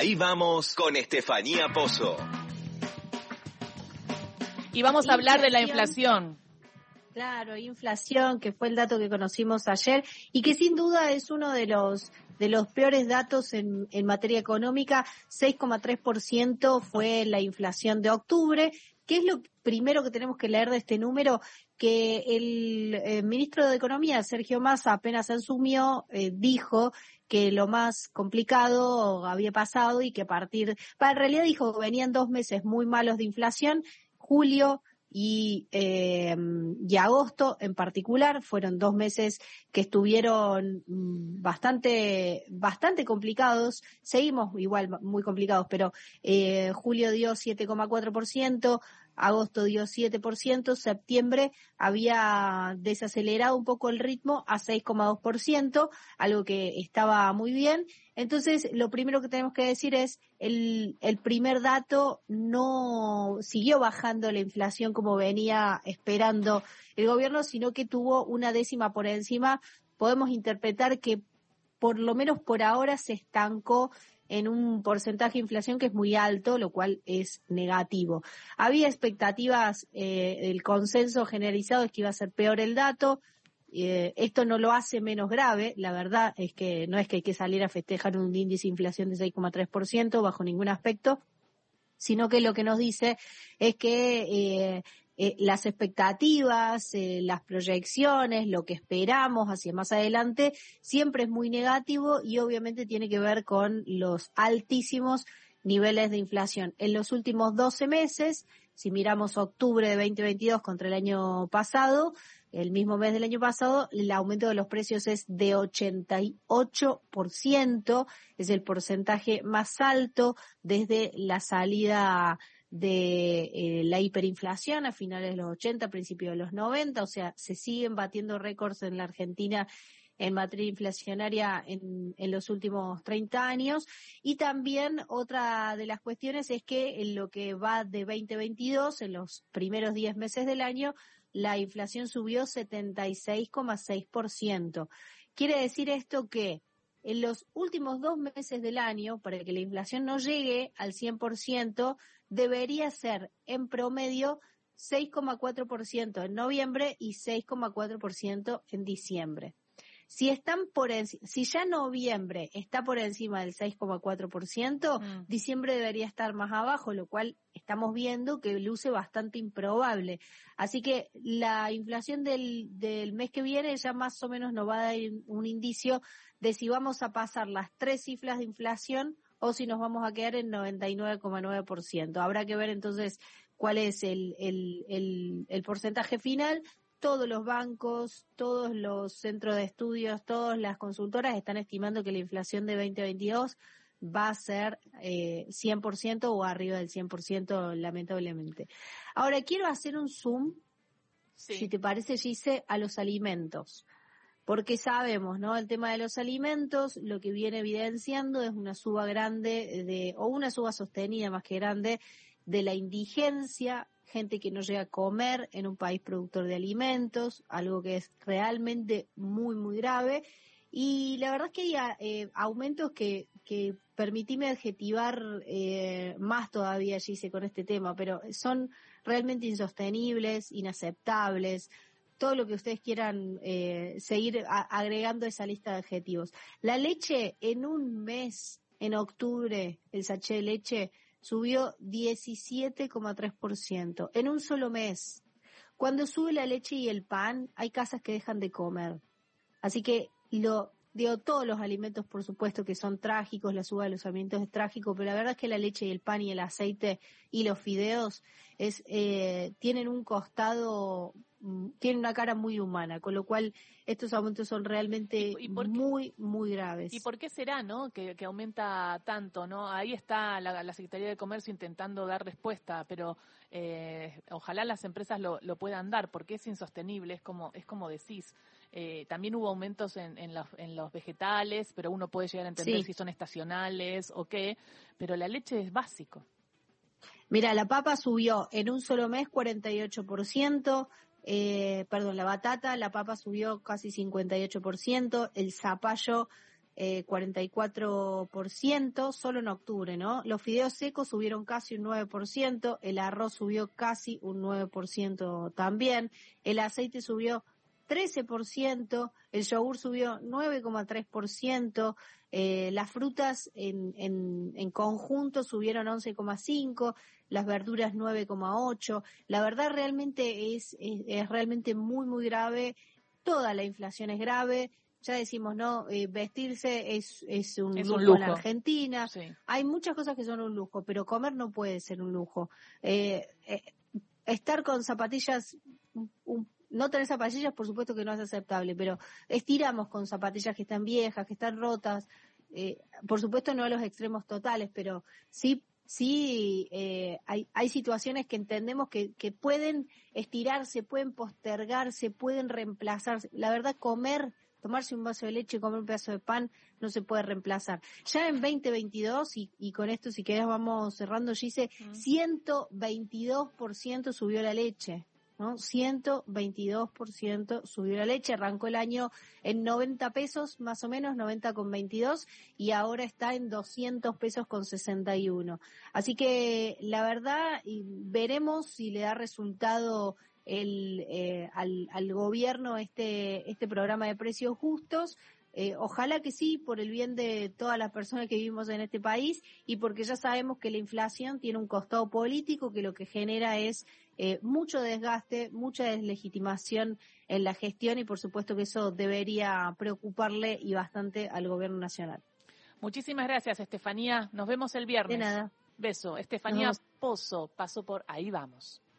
Ahí vamos con Estefanía Pozo. Y vamos a hablar de la inflación. Claro, inflación, que fue el dato que conocimos ayer y que sin duda es uno de los de los peores datos en, en materia económica. 6,3% fue la inflación de octubre. ¿Qué es lo primero que tenemos que leer de este número? Que el eh, ministro de Economía, Sergio Massa, apenas asumió, eh, dijo que lo más complicado había pasado y que a partir, en realidad dijo que venían dos meses muy malos de inflación, julio, y, eh, y agosto en particular fueron dos meses que estuvieron mm, bastante bastante complicados seguimos igual muy complicados pero julio dio 7,4% agosto dio 7%, septiembre había desacelerado un poco el ritmo a 6,2%, algo que estaba muy bien. Entonces, lo primero que tenemos que decir es, el, el primer dato no siguió bajando la inflación como venía esperando el gobierno, sino que tuvo una décima por encima. Podemos interpretar que por lo menos por ahora se estancó en un porcentaje de inflación que es muy alto, lo cual es negativo. Había expectativas, eh, el consenso generalizado es que iba a ser peor el dato. Eh, esto no lo hace menos grave, la verdad es que no es que hay que salir a festejar un índice de inflación de 6,3% bajo ningún aspecto, sino que lo que nos dice es que eh, eh, las expectativas, eh, las proyecciones, lo que esperamos hacia más adelante, siempre es muy negativo y obviamente tiene que ver con los altísimos niveles de inflación. En los últimos 12 meses, si miramos octubre de 2022 contra el año pasado, el mismo mes del año pasado, el aumento de los precios es de 88%, es el porcentaje más alto desde la salida de eh, la hiperinflación a finales de los 80, principios de los 90, o sea, se siguen batiendo récords en la Argentina en materia inflacionaria en, en, los últimos 30 años. Y también otra de las cuestiones es que en lo que va de 2022, en los primeros 10 meses del año, la inflación subió 76,6%. Quiere decir esto que en los últimos dos meses del año, para que la inflación no llegue al 100%, debería ser en promedio 6,4% en noviembre y 6,4% en diciembre. Si están por si ya noviembre está por encima del 6,4%, mm. diciembre debería estar más abajo, lo cual estamos viendo que luce bastante improbable. Así que la inflación del, del mes que viene ya más o menos nos va a dar un indicio de si vamos a pasar las tres cifras de inflación o si nos vamos a quedar en 99,9%. Habrá que ver entonces cuál es el, el, el, el porcentaje final todos los bancos, todos los centros de estudios, todas las consultoras están estimando que la inflación de 2022 va a ser eh, 100% o arriba del 100% lamentablemente. Ahora quiero hacer un zoom, si te parece, Gise, a los alimentos. Porque sabemos, ¿no? El tema de los alimentos, lo que viene evidenciando es una suba grande de, o una suba sostenida más que grande de la indigencia gente que no llega a comer en un país productor de alimentos, algo que es realmente muy, muy grave. Y la verdad es que hay eh, aumentos que, que permitíme adjetivar eh, más todavía, Gise, con este tema, pero son realmente insostenibles, inaceptables, todo lo que ustedes quieran eh, seguir agregando a esa lista de adjetivos. La leche en un mes, en octubre, el sachet de leche subió 17,3% en un solo mes. Cuando sube la leche y el pan, hay casas que dejan de comer. Así que lo digo, todos los alimentos, por supuesto, que son trágicos, la suba de los alimentos es trágico, pero la verdad es que la leche y el pan y el aceite y los fideos es, eh, tienen un costado tiene una cara muy humana, con lo cual estos aumentos son realmente muy, muy graves. ¿Y por qué será, no? Que, aumenta tanto, ¿no? Ahí está la, Secretaría de Comercio intentando dar respuesta, pero eh, ojalá las empresas lo, lo, puedan dar, porque es insostenible, es como, es como decís. Eh, también hubo aumentos en, en, los, en, los, vegetales, pero uno puede llegar a entender si son estacionales o qué, pero la leche es básico. Mira, la papa subió en un solo mes 48%, eh, perdón, la batata, la papa subió casi 58%, el zapallo eh, 44%, solo en octubre, ¿no? Los fideos secos subieron casi un 9%, el arroz subió casi un 9% también, el aceite subió 13%, el yogur subió 9,3%, eh, las frutas en, en, en conjunto subieron 11,5%, las verduras 9,8%. La verdad realmente es, es, es, realmente muy, muy grave. Toda la inflación es grave. Ya decimos, ¿no? Eh, vestirse es, es, un, Es lujo un lujo. en Argentina. Sí. Hay muchas cosas que son un lujo, pero comer no puede ser un lujo. Eh, eh, estar con zapatillas, un- un- no tener zapatillas, por supuesto que no es aceptable, pero estiramos con zapatillas que están viejas, que están rotas. eh, por supuesto no a los extremos totales, pero sí, sí eh, hay, hay situaciones que entendemos que, que pueden estirarse, pueden postergarse, pueden reemplazarse. La verdad, comer, tomarse un vaso de leche y comer un pedazo de pan no se puede reemplazar. Ya en 2022, y, y con esto si querés vamos cerrando, Gise, Mm. 122% subió la leche. ¿No? 122% subió la leche, arrancó el año en 90 pesos, más o menos, 90 con 22, y ahora está en 200 pesos con 61. Así que la verdad, veremos si le da resultado el, eh, al, al gobierno este, este programa de precios justos. Eh, ojalá que sí, por el bien de todas las personas que vivimos en este país y porque ya sabemos que la inflación tiene un costado político que lo que genera es eh, mucho desgaste, mucha deslegitimación en la gestión y por supuesto que eso debería preocuparle y bastante al gobierno nacional. Muchísimas gracias, Estefanía. Nos vemos el viernes. De nada. Beso. Estefanía Pozo pasó por Ahí Vamos.